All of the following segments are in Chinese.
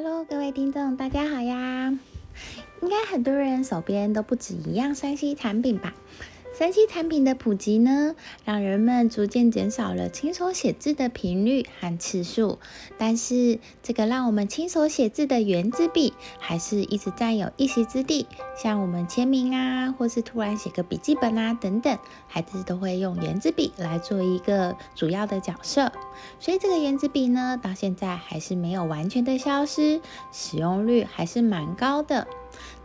Hello，各位听众，大家好呀！应该很多人手边都不止一样山西产品吧？三 C 产品的普及呢，让人们逐渐减少了亲手写字的频率和次数。但是，这个让我们亲手写字的圆珠笔，还是一直占有一席之地。像我们签名啊，或是突然写个笔记本啊等等，孩子都会用圆珠笔来做一个主要的角色。所以，这个圆珠笔呢，到现在还是没有完全的消失，使用率还是蛮高的。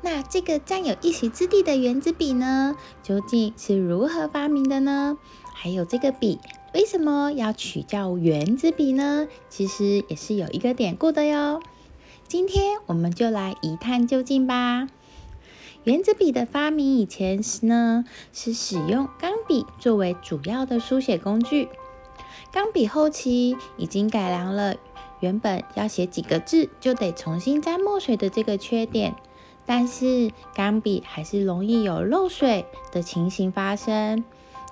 那这个占有一席之地的圆珠笔呢，究竟是如何发明的呢？还有这个笔为什么要取叫圆珠笔呢？其实也是有一个典故的哟。今天我们就来一探究竟吧。圆珠笔的发明以前是呢，是使用钢笔作为主要的书写工具。钢笔后期已经改良了原本要写几个字就得重新沾墨水的这个缺点。但是钢笔还是容易有漏水的情形发生，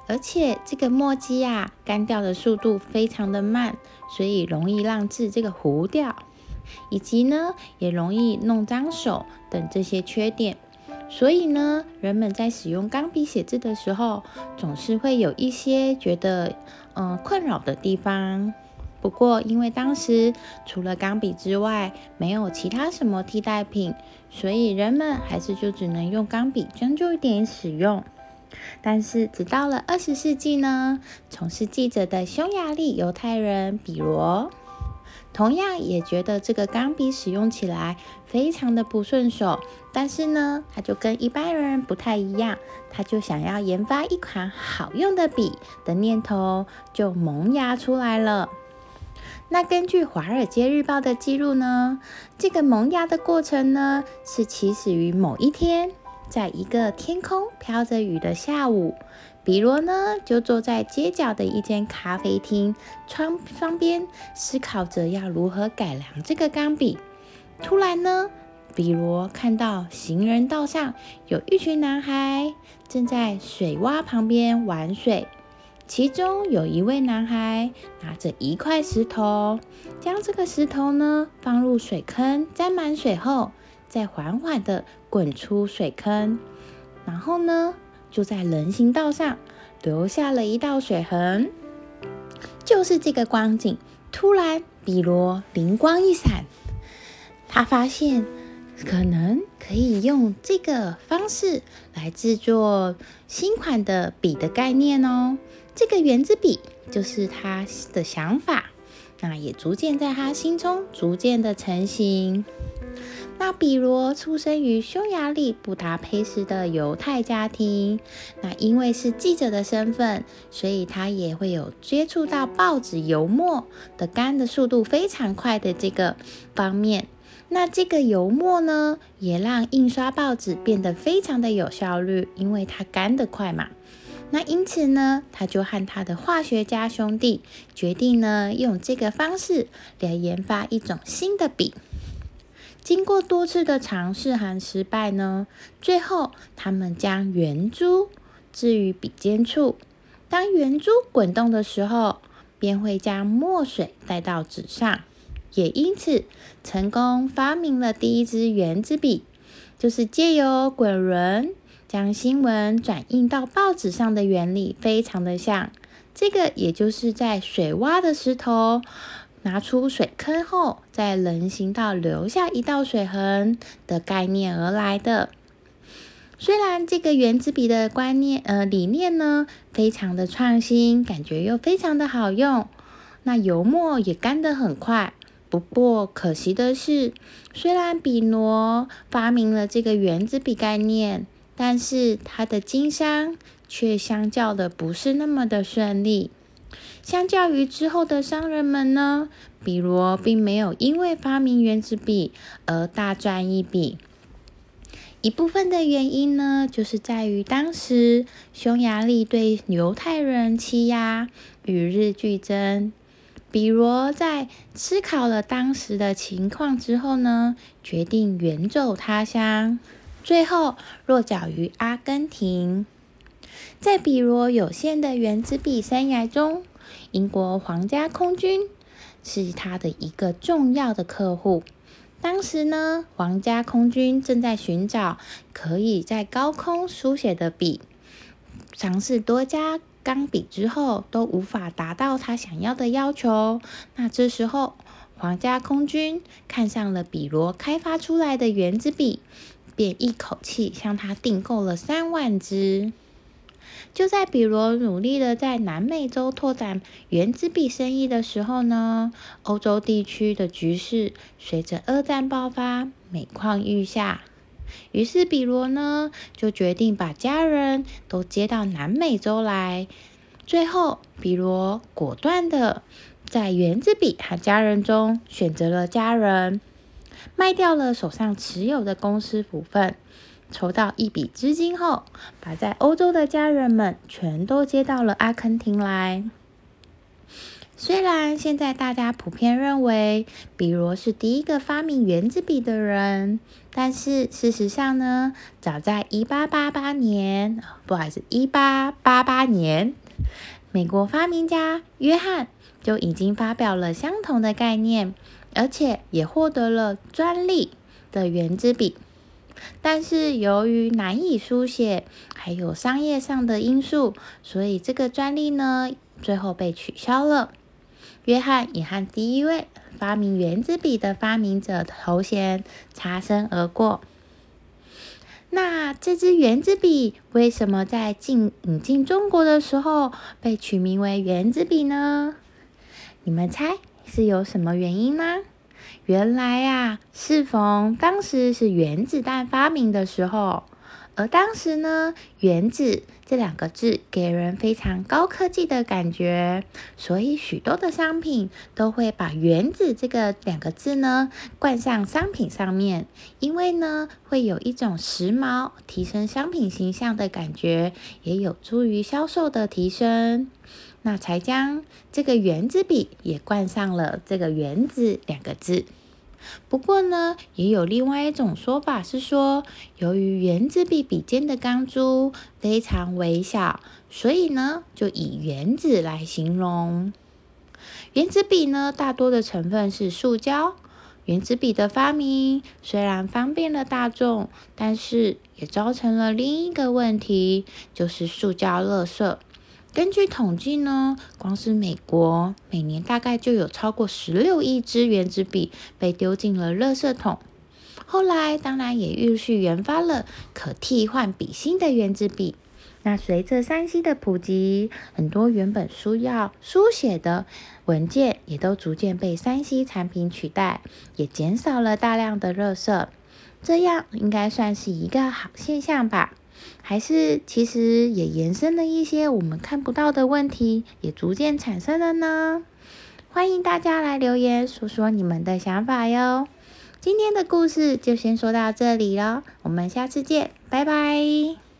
而且这个墨迹啊干掉的速度非常的慢，所以容易让字这个糊掉，以及呢也容易弄脏手等这些缺点。所以呢，人们在使用钢笔写字的时候，总是会有一些觉得嗯困扰的地方。不过，因为当时除了钢笔之外，没有其他什么替代品，所以人们还是就只能用钢笔将就一点使用。但是，直到了二十世纪呢，从事记者的匈牙利犹太人比罗，同样也觉得这个钢笔使用起来非常的不顺手。但是呢，他就跟一般人不太一样，他就想要研发一款好用的笔的念头就萌芽出来了。那根据《华尔街日报》的记录呢，这个萌芽的过程呢，是起始于某一天，在一个天空飘着雨的下午，比罗呢就坐在街角的一间咖啡厅窗窗边，思考着要如何改良这个钢笔。突然呢，比罗看到行人道上有一群男孩正在水洼旁边玩水。其中有一位男孩拿着一块石头，将这个石头呢放入水坑，沾满水后，再缓缓地滚出水坑，然后呢就在人行道上留下了一道水痕。就是这个光景，突然比罗灵光一闪，他发现可能可以用这个方式来制作新款的笔的概念哦。这个圆珠笔就是他的想法，那也逐渐在他心中逐渐的成型。那比罗出生于匈牙利布达佩斯的犹太家庭，那因为是记者的身份，所以他也会有接触到报纸油墨的干的速度非常快的这个方面。那这个油墨呢，也让印刷报纸变得非常的有效率，因为它干得快嘛。那因此呢，他就和他的化学家兄弟决定呢，用这个方式来研发一种新的笔。经过多次的尝试和失败呢，最后他们将圆珠置于笔尖处，当圆珠滚动的时候，便会将墨水带到纸上，也因此成功发明了第一支圆珠笔，就是借由滚轮。将新闻转印到报纸上的原理非常的像，这个也就是在水洼的石头拿出水坑后，在人行道留下一道水痕的概念而来的。虽然这个圆珠笔的观念呃理念呢非常的创新，感觉又非常的好用，那油墨也干得很快。不过可惜的是，虽然比诺发明了这个圆珠笔概念。但是他的经商却相较的不是那么的顺利。相较于之后的商人们呢，比罗并没有因为发明原子笔而大赚一笔。一部分的原因呢，就是在于当时匈牙利对犹太人欺压与日俱增。比罗在思考了当时的情况之后呢，决定远走他乡。最后落脚于阿根廷。在比罗有限的圆珠笔生涯中，英国皇家空军是他的一个重要的客户。当时呢，皇家空军正在寻找可以在高空书写的笔，尝试多家钢笔之后都无法达到他想要的要求。那这时候，皇家空军看上了比罗开发出来的圆珠笔，便一口气向他订购了三万支。就在比罗努力的在南美洲拓展原子笔生意的时候呢，欧洲地区的局势随着二战爆发每况愈下。于是比罗呢就决定把家人都接到南美洲来。最后，比罗果断的在原子笔和家人中选择了家人，卖掉了手上持有的公司股份。筹到一笔资金后，把在欧洲的家人们全都接到了阿根廷来。虽然现在大家普遍认为比罗是第一个发明圆珠笔的人，但是事实上呢，早在一八八八年，不好意思，一八八八年，美国发明家约翰就已经发表了相同的概念，而且也获得了专利的圆珠笔。但是由于难以书写，还有商业上的因素，所以这个专利呢，最后被取消了。约翰也和第一位发明圆珠笔的发明者头衔擦身而过。那这支圆珠笔为什么在进引进中国的时候被取名为圆珠笔呢？你们猜是有什么原因吗？原来呀，适逢当时是原子弹发明的时候，而当时呢，原子这两个字给人非常高科技的感觉，所以许多的商品都会把原子这个两个字呢冠上商品上面，因为呢会有一种时髦、提升商品形象的感觉，也有助于销售的提升。那才将这个圆珠笔也冠上了这个“原子”两个字。不过呢，也有另外一种说法是说，由于圆珠笔笔尖的钢珠非常微小，所以呢，就以原子来形容。原子笔呢，大多的成分是塑胶。原子笔的发明虽然方便了大众，但是也造成了另一个问题，就是塑胶垃圾。根据统计呢，光是美国每年大概就有超过十六亿支原子笔被丢进了垃圾桶。后来当然也陆续研发了可替换笔芯的原子笔。那随着三 C 的普及，很多原本需要书写的文件也都逐渐被三 C 产品取代，也减少了大量的垃圾。这样应该算是一个好现象吧。还是其实也延伸了一些我们看不到的问题，也逐渐产生了呢。欢迎大家来留言说说你们的想法哟。今天的故事就先说到这里了，我们下次见，拜拜。